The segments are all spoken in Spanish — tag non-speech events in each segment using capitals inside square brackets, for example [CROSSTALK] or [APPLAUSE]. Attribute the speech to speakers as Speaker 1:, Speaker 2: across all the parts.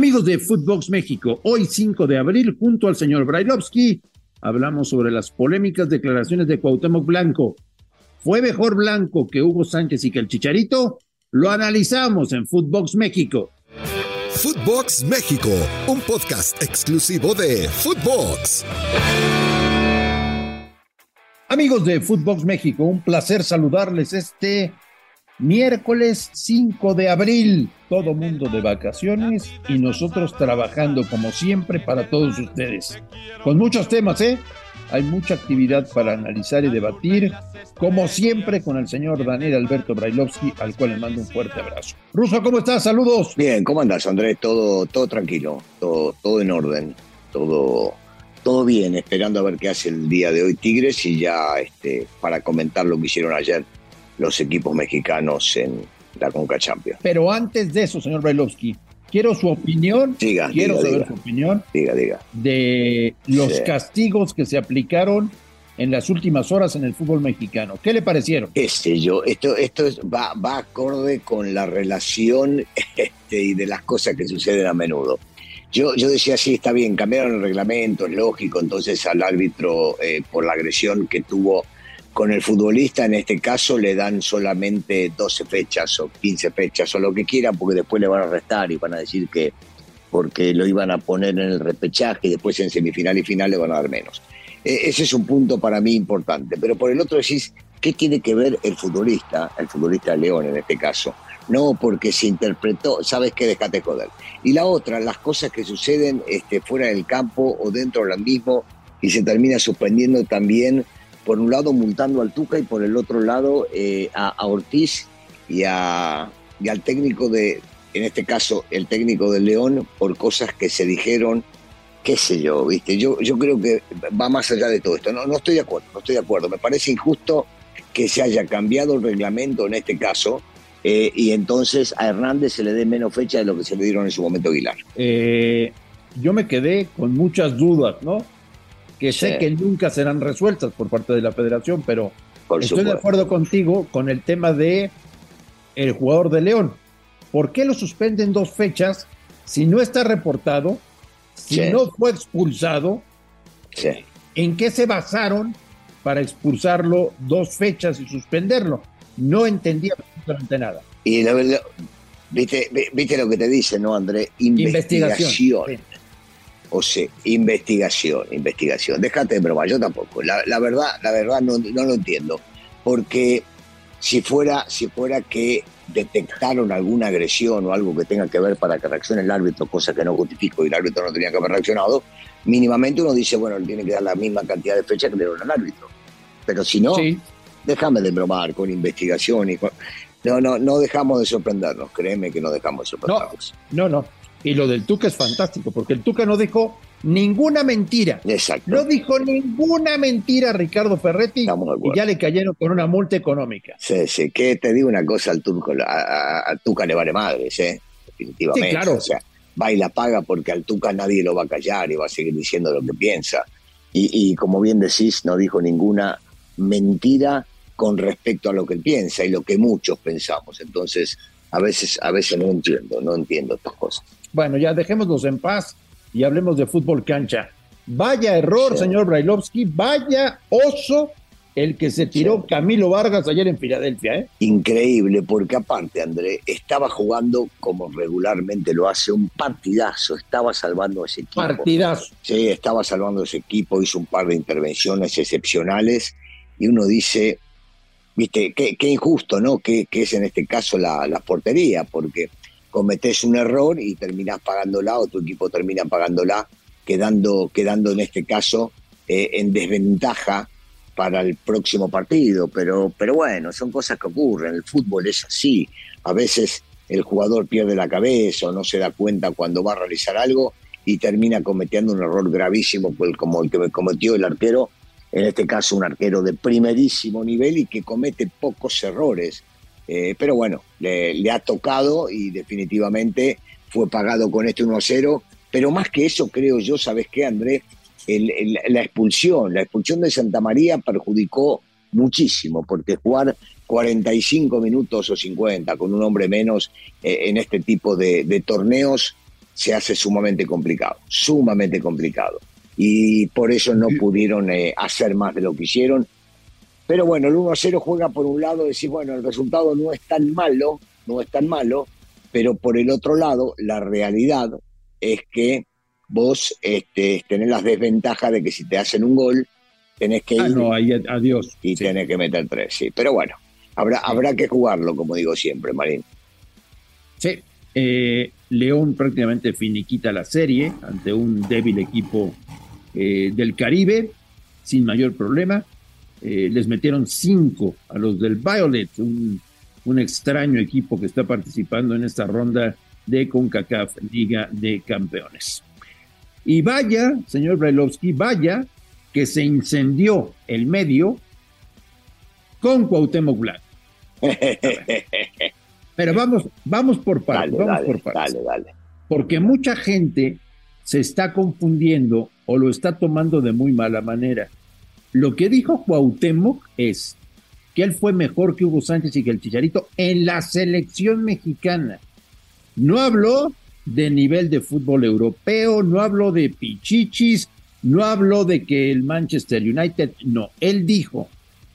Speaker 1: Amigos de Footbox México, hoy 5 de abril, junto al señor Brailovsky, hablamos sobre las polémicas declaraciones de Cuauhtémoc Blanco. ¿Fue mejor Blanco que Hugo Sánchez y que el Chicharito? Lo analizamos en Footbox México.
Speaker 2: Footbox México, un podcast exclusivo de Footbox.
Speaker 1: Amigos de Footbox México, un placer saludarles este miércoles 5 de abril. Todo mundo de vacaciones y nosotros trabajando como siempre para todos ustedes. Con muchos temas, ¿eh? Hay mucha actividad para analizar y debatir, como siempre con el señor Daniel Alberto Brailovsky, al cual le mando un fuerte abrazo. Ruso, ¿cómo estás? Saludos.
Speaker 3: Bien, ¿cómo andas, Andrés? Todo, todo tranquilo, todo, todo en orden, todo, todo bien, esperando a ver qué hace el día de hoy Tigres y ya este, para comentar lo que hicieron ayer los equipos mexicanos en la Conca Champions.
Speaker 1: Pero antes de eso, señor Brailovsky, quiero su opinión.
Speaker 3: Diga,
Speaker 1: quiero
Speaker 3: diga,
Speaker 1: saber
Speaker 3: diga.
Speaker 1: su opinión
Speaker 3: Diga, diga.
Speaker 1: de los
Speaker 3: Sí.
Speaker 1: castigos que se aplicaron en las últimas horas en el fútbol mexicano. ¿Qué le parecieron?
Speaker 3: qué sé yo, esto, esto es- va, va acorde con la relación [LAUGHS] este, y de las cosas que suceden a menudo. Yo, yo decía, sí, está bien, cambiaron el reglamento, es lógico, entonces al árbitro eh, por la agresión que tuvo con el futbolista, en este caso le dan solamente 12 fechas o 15 fechas o lo que quieran, porque después le van a restar y van a decir que porque lo iban a poner en el repechaje y después en semifinal y final le van a dar menos. Eh, ese es un punto para mí importante. Pero por el otro decís, ¿qué tiene que ver el futbolista, el futbolista León en este caso? No, porque se interpretó, sabes qué, dejate joder. Y la otra, las cosas que suceden este, fuera del campo o dentro del mismo y se termina suspendiendo también, por un lado multando al Tuca y por el otro lado eh, a, Ortiz y, a, al técnico de, en este caso, el técnico de León, por cosas que se dijeron qué sé yo, ¿viste? Yo, yo creo que va más allá de todo esto. No, no estoy de acuerdo, no estoy de acuerdo. Me parece injusto que se haya cambiado el reglamento en este caso eh, y entonces a Hernández se le dé menos fecha de lo que se le dieron en su momento Aguilar.
Speaker 1: Eh, yo me quedé con muchas dudas, ¿no? Que sé
Speaker 3: Sí.
Speaker 1: que nunca serán resueltas por parte de la federación, pero
Speaker 3: Por
Speaker 1: estoy de acuerdo contigo con el tema de el jugador de León. ¿Por qué lo suspenden dos fechas si no está reportado, si
Speaker 3: Sí.
Speaker 1: no fue expulsado?
Speaker 3: Sí.
Speaker 1: ¿En qué se basaron para expulsarlo dos fechas y suspenderlo? No entendía absolutamente nada.
Speaker 3: Y la verdad, ¿viste, vi- viste lo que te dice, ¿no, André?
Speaker 1: Investigación.
Speaker 3: Investigación. O sea, investigación, investigación. Déjate de broma, yo tampoco. La, la verdad, la verdad no, no lo entiendo. Porque si fuera, si fuera que detectaron alguna agresión o algo que tenga que ver para que reaccione el árbitro, cosa que no justifico y el árbitro no tenía que haber reaccionado, mínimamente uno dice, bueno, le tiene que dar la misma cantidad de fechas que le dieron al árbitro. Pero si no,
Speaker 1: Sí,
Speaker 3: déjame de bromar con investigación y con... No, no, no dejamos de sorprendernos, créeme que no dejamos de sorprendernos.
Speaker 1: no, no. Y lo del Tuca es fantástico, porque el Tuca no dijo ninguna mentira.
Speaker 3: Exacto.
Speaker 1: No dijo ninguna mentira a Ricardo Ferretti y ya le cayeron con una multa económica.
Speaker 3: Sí, sí, que te digo una cosa, al turco, a, a- al Tuca le vale madres, ¿eh? Definitivamente.
Speaker 1: Sí, claro.
Speaker 3: O sea, va y la paga porque al Tuca nadie lo va a callar y va a seguir diciendo lo que piensa. Y, y como bien decís, no dijo ninguna mentira con respecto a lo que él piensa y lo que muchos pensamos. Entonces, a veces, a veces no entiendo, no entiendo estas cosas.
Speaker 1: Bueno, ya dejémoslos en paz y hablemos de fútbol cancha. Vaya error,
Speaker 3: Sí.
Speaker 1: señor Brailovsky, vaya oso el que se tiró
Speaker 3: Sí.
Speaker 1: Camilo Vargas ayer en Filadelfia, ¿eh?
Speaker 3: Increíble, porque aparte, André, estaba jugando como regularmente lo hace, un partidazo, estaba salvando a ese equipo.
Speaker 1: Partidazo.
Speaker 3: Sí, estaba salvando a ese equipo, hizo un par de intervenciones excepcionales y uno dice, viste, qué, injusto, ¿no? Que, que es en este caso la, la portería, porque cometés un error y terminás pagándola o tu equipo termina pagándola, quedando, quedando en este caso eh, en desventaja para el próximo partido. Pero, pero bueno, son cosas que ocurren, el fútbol es así, a veces el jugador pierde la cabeza o no se da cuenta cuando va a realizar algo y termina cometiendo un error gravísimo pues, como el que cometió el arquero, en este caso un arquero de primerísimo nivel y que comete pocos errores. Eh, pero bueno, le, ha tocado y definitivamente fue pagado con este 1-0. Pero más que eso, creo yo, ¿sabes qué, Andrés? El, el, la expulsión, la expulsión de Santa María perjudicó muchísimo, porque jugar 45 minutos o 50 con un hombre menos eh, en este tipo de torneos se hace sumamente complicado, sumamente complicado. Y por eso no pudieron eh, hacer más de lo que hicieron. Pero bueno, el 1-0 juega por un lado, decir, bueno, el resultado no es tan malo, no es tan malo, pero por el otro lado, la realidad es que vos este, tenés las desventajas de que si te hacen un gol, tenés que
Speaker 1: ah,
Speaker 3: ir
Speaker 1: no, ahí, adiós.
Speaker 3: y tenés que meter tres, sí. Pero bueno, habrá, habrá que jugarlo, como digo siempre, Marín.
Speaker 1: Sí, eh, León prácticamente finiquita la serie ante un débil equipo eh, del Caribe, sin mayor problema. Eh, les metieron cinco a los del Violet, un, un extraño equipo que está participando en esta ronda de CONCACAF Liga de Campeones. Y vaya, señor Brailovsky, vaya que se incendió el medio con Cuauhtémoc Blanco. [LAUGHS] Pero vamos, vamos por partes,
Speaker 3: Dale,
Speaker 1: vamos
Speaker 3: dale,
Speaker 1: por partes.
Speaker 3: dale, dale.
Speaker 1: Porque mucha gente se está confundiendo o lo está tomando de muy mala manera. Lo que dijo Cuauhtémoc es que él fue mejor que Hugo Sánchez y que el Chicharito en la selección mexicana. No habló de nivel de fútbol europeo, no habló de pichichis, no habló de que el Manchester United, no, él dijo,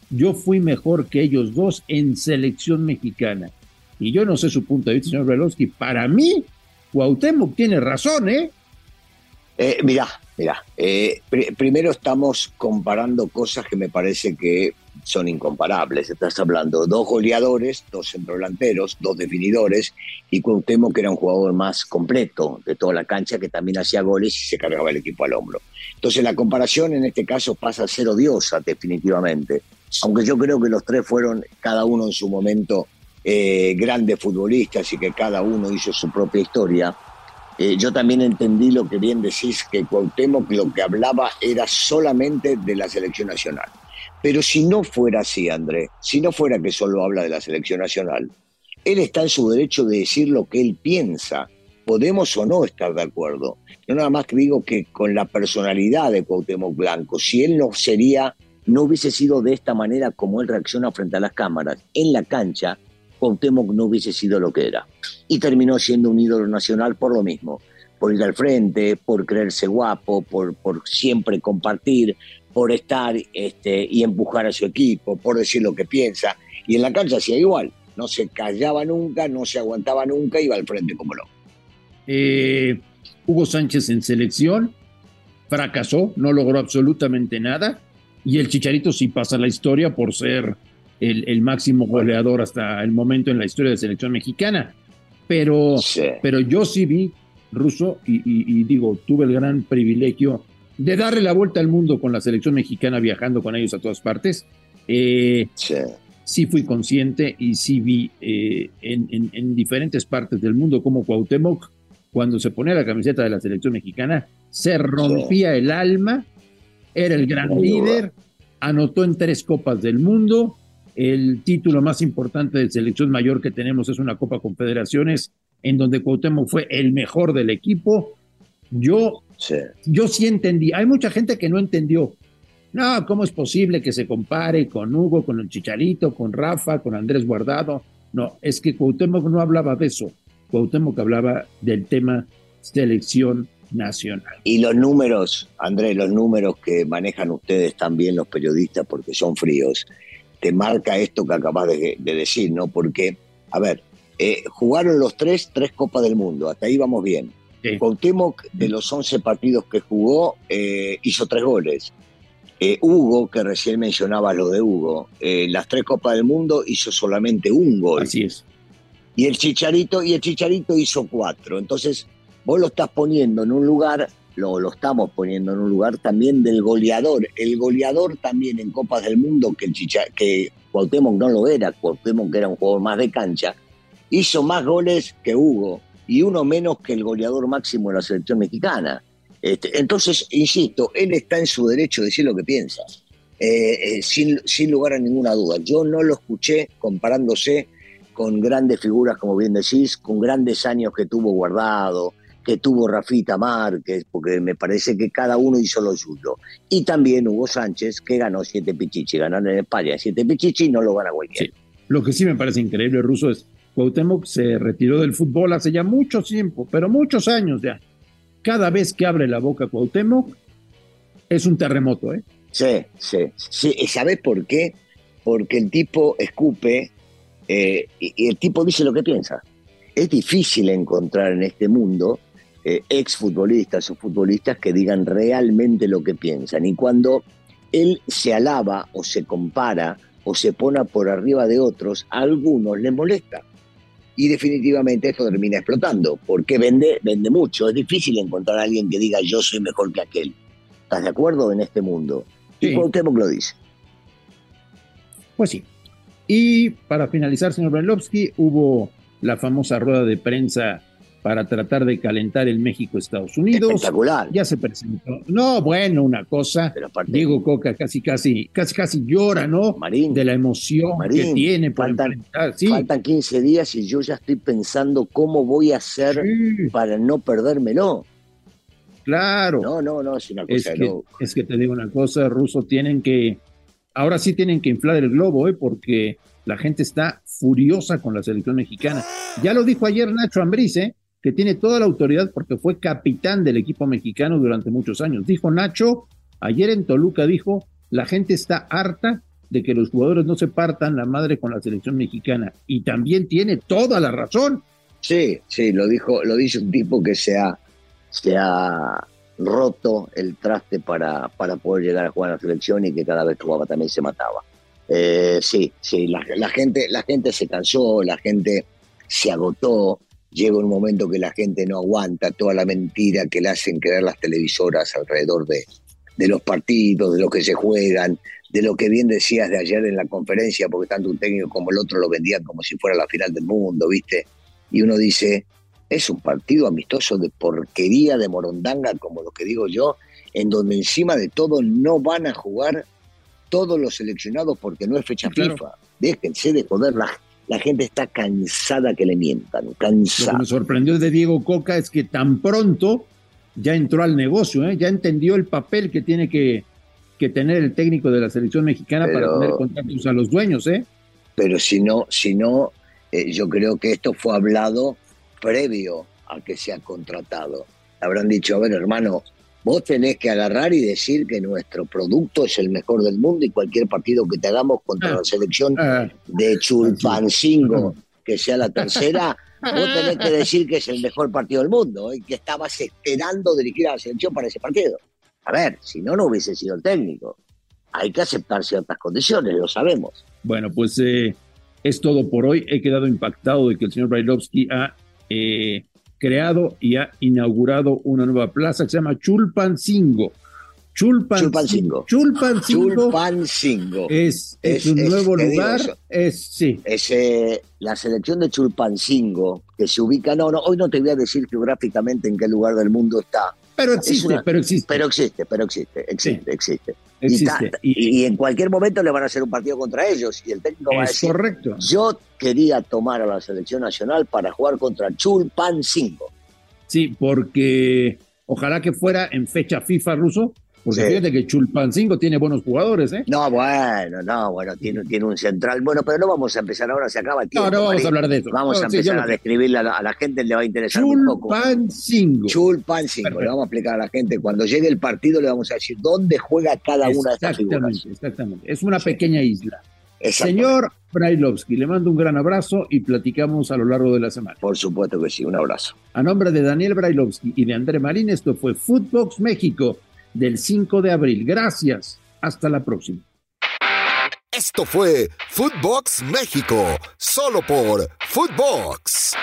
Speaker 1: yo fui mejor que ellos dos en selección mexicana. Y yo no sé su punto de vista, señor Brelowski, para mí, Cuauhtémoc tiene razón, ¿eh?
Speaker 3: Eh, mirá, mirá. eh, pri- primero estamos comparando cosas que me parece que son incomparables. Estás hablando de dos goleadores, dos centrodelanteros, dos definidores, y Cuauhtémoc que era un jugador más completo de toda la cancha, que también hacía goles y se cargaba el equipo al hombro. Entonces la comparación en este caso pasa a ser odiosa, definitivamente. Aunque yo creo que los tres fueron, cada uno en su momento, eh, grandes futbolistas y que cada uno hizo su propia historia. Eh, yo también entendí lo que bien decís, que Cuauhtémoc lo que hablaba era solamente de la selección nacional. Pero si no fuera así, André, si no fuera que solo habla de la selección nacional, él está en su derecho de decir lo que él piensa. Podemos o no estar de acuerdo. Yo nada más que digo que con la personalidad de Cuauhtémoc Blanco, si él no sería, no hubiese sido de esta manera como él reacciona frente a las cámaras, en la cancha, Cuauhtémoc no hubiese sido lo que era y terminó siendo un ídolo nacional por lo mismo, por ir al frente, por creerse guapo, por, por siempre compartir, por estar este, y empujar a su equipo, por decir lo que piensa. Y en la cancha hacía igual, no se callaba nunca, no se aguantaba nunca, iba al frente como loco.
Speaker 1: Eh, Hugo Sánchez en selección fracasó, no logró absolutamente nada. Y el Chicharito sí pasa la historia por ser el, el máximo goleador hasta el momento en la historia de selección mexicana. Pero,
Speaker 3: Sí.
Speaker 1: pero yo sí vi, Ruso, y, y- y digo, tuve el gran privilegio de darle la vuelta al mundo con la selección mexicana, viajando con ellos a todas partes. Eh,
Speaker 3: Sí.
Speaker 1: sí fui consciente y sí vi eh, en, en- en diferentes partes del mundo como Cuauhtémoc, cuando se ponía la camiseta de la selección mexicana, se rompía el alma, era el gran líder, anotó en tres copas del mundo, el título más importante de selección mayor que tenemos es una Copa Confederaciones, en donde Cuauhtémoc fue el mejor del equipo. Yo
Speaker 3: Sí.
Speaker 1: yo sí entendí. Hay mucha gente que no entendió. No, ¿cómo es posible que se compare con Hugo, con el Chicharito, con Rafa, con Andrés Guardado? No, es que Cuauhtémoc no hablaba de eso. Cuauhtémoc hablaba del tema selección nacional.
Speaker 3: Y los números, Andrés, los números que manejan ustedes también los periodistas, porque son fríos, te marca esto que acabas de, de decir, ¿no? Porque, a ver, eh, jugaron los tres, tres Copas del Mundo, hasta ahí vamos bien.
Speaker 1: Sí.
Speaker 3: Cuauhtémoc, de los 11 partidos que jugó, eh, hizo tres goles. Eh, Hugo, que recién mencionaba lo de Hugo, las tres Copas del Mundo hizo solamente un gol.
Speaker 1: Así es.
Speaker 3: Y el Chicharito, y el Chicharito hizo cuatro. Entonces, vos lo estás poniendo en un lugar, lo, lo estamos poniendo en un lugar también del goleador. El goleador también en Copas del Mundo, que, el Chicha, que Cuauhtémoc no lo era, Cuauhtémoc era un jugador más de cancha, hizo más goles que Hugo y uno menos que el goleador máximo de la selección mexicana. Este, entonces, insisto, él está en su derecho de decir lo que piensa, eh, eh, sin, sin lugar a ninguna duda. Yo no lo escuché comparándose con grandes figuras, como bien decís, con grandes años que tuvo guardado, que tuvo Rafita Márquez, porque me parece que cada uno hizo lo suyo. Y también Hugo Sánchez, que ganó siete pichichi, ganaron en España siete pichichi y no lo gana cualquiera.
Speaker 1: Sí. Lo que sí me parece increíble, Ruso, es Cuauhtémoc se retiró del fútbol hace ya mucho tiempo, pero muchos años ya. Cada vez que abre la boca Cuauhtémoc, es un terremoto, ¿eh?
Speaker 3: Sí, sí, sí. ¿Y sabes por qué? Porque el tipo escupe eh, y, el tipo dice lo que piensa. Es difícil encontrar en este mundo eh, exfutbolistas o futbolistas que digan realmente lo que piensan. Y cuando él se alaba o se compara o se pone por arriba de otros, a algunos les molesta. Y definitivamente esto termina explotando, porque vende, vende mucho. Es difícil encontrar a alguien que diga yo soy mejor que aquel. ¿Estás de acuerdo en este mundo? Sí. Y Cuauhtémoc lo dice.
Speaker 1: Pues sí. Y para finalizar, señor Brailovsky, hubo la famosa rueda de prensa para tratar de calentar el México-Estados Unidos.
Speaker 3: Espectacular.
Speaker 1: Ya se presentó. No, bueno, una cosa. Diego Coca casi, casi, casi, casi llora, ¿no?
Speaker 3: Marín.
Speaker 1: De la emoción que tiene
Speaker 3: por faltan, faltan 15 días y yo ya estoy pensando cómo voy a hacer para no perdérmelo.
Speaker 1: Claro.
Speaker 3: No, no, no, es una cosa.
Speaker 1: Es que, es que te digo una cosa, Ruso, tienen que, ahora sí tienen que inflar el globo, ¿eh? porque la gente está furiosa con la selección mexicana. Ya lo dijo ayer Nacho Ambriz, ¿eh? Que tiene toda la autoridad porque fue capitán del equipo mexicano durante muchos años. Dijo Nacho, ayer en Toluca dijo, la gente está harta de que los jugadores no se partan la madre con la selección mexicana. Y también tiene toda la razón.
Speaker 3: Sí, sí, lo dijo, lo dice un tipo que se ha se ha roto el traste para, para poder llegar a jugar a la selección y que cada vez que jugaba también se mataba. Eh, sí, sí, la, gente, la gente se cansó, la gente se agotó, llega un momento que la gente no aguanta toda la mentira que le hacen creer las televisoras alrededor de, de los partidos, de lo que se juegan, de lo que bien decías de ayer en la conferencia, porque tanto un técnico como el otro lo vendían como si fuera la final del mundo, ¿viste? Y uno dice, es un partido amistoso de porquería de morondanga, como lo que digo yo, en donde encima de todo no van a jugar todos los seleccionados porque no es fecha FIFA. Déjense de joder, la, gente está cansada que le mientan, cansada.
Speaker 1: Lo que me sorprendió de Diego Coca es que tan pronto ya entró al negocio, ¿eh? ya entendió el papel que tiene que, que tener el técnico de la selección mexicana para tener contactos a los dueños. ¿eh?
Speaker 3: Pero si no, si no eh, yo creo que esto fue hablado previo a que sea contratado. Habrán dicho, a ver hermano, vos tenés que agarrar y decir que nuestro producto es el mejor del mundo y cualquier partido que te hagamos contra ah. la selección ah. de Chulpancingo, que sea la tercera, vos tenés que decir que es el mejor partido del mundo y que estabas esperando dirigir a la selección para ese partido. A ver, si no, no hubiese sido el técnico. Hay que aceptar ciertas condiciones, lo sabemos.
Speaker 1: Bueno, pues eh, es todo por hoy. He quedado impactado de que el señor Brailovsky ha eh, creado y ha inaugurado una nueva plaza que se llama Chulpancingo.
Speaker 3: Chulpancingo.
Speaker 1: Chulpancingo. Es, es, un nuevo lugar. es, sí.
Speaker 3: Es eh, la selección de Chulpancingo, que se ubica. No, no, hoy no te voy a decir geográficamente en qué lugar del mundo está.
Speaker 1: Pero existe, pero existe.
Speaker 3: Pero existe, pero existe, existe, existe. Y, en cualquier momento le van a hacer un partido contra ellos y el técnico va a decir,
Speaker 1: correcto.
Speaker 3: yo quería tomar a la selección nacional para jugar contra Chulpancingo.
Speaker 1: Sí, porque ojalá que fuera en fecha FIFA ruso, porque fíjate que Chulpancingo tiene buenos jugadores, ¿eh?
Speaker 3: No, bueno, no, bueno, tiene, tiene un central. Bueno, pero no vamos a empezar ahora, se acaba el tiempo.
Speaker 1: No, no vamos a hablar de eso.
Speaker 3: Vamos a empezar a describirle a la, gente, le va a interesar un poco.
Speaker 1: Chulpancingo.
Speaker 3: Chulpancingo, le vamos a explicar a la gente. Cuando llegue el partido le vamos a decir dónde juega cada una de estas figuras.
Speaker 1: Exactamente, exactamente. Es una pequeña isla. Señor Brailovsky, le mando un gran abrazo y platicamos a lo largo de la semana.
Speaker 3: Por supuesto que sí, un abrazo.
Speaker 1: A nombre de Daniel Brailovsky y de André Marín, esto fue Footbox México del 5 de abril. Gracias. Hasta la próxima.
Speaker 2: Esto fue Footbox México, solo por Footbox.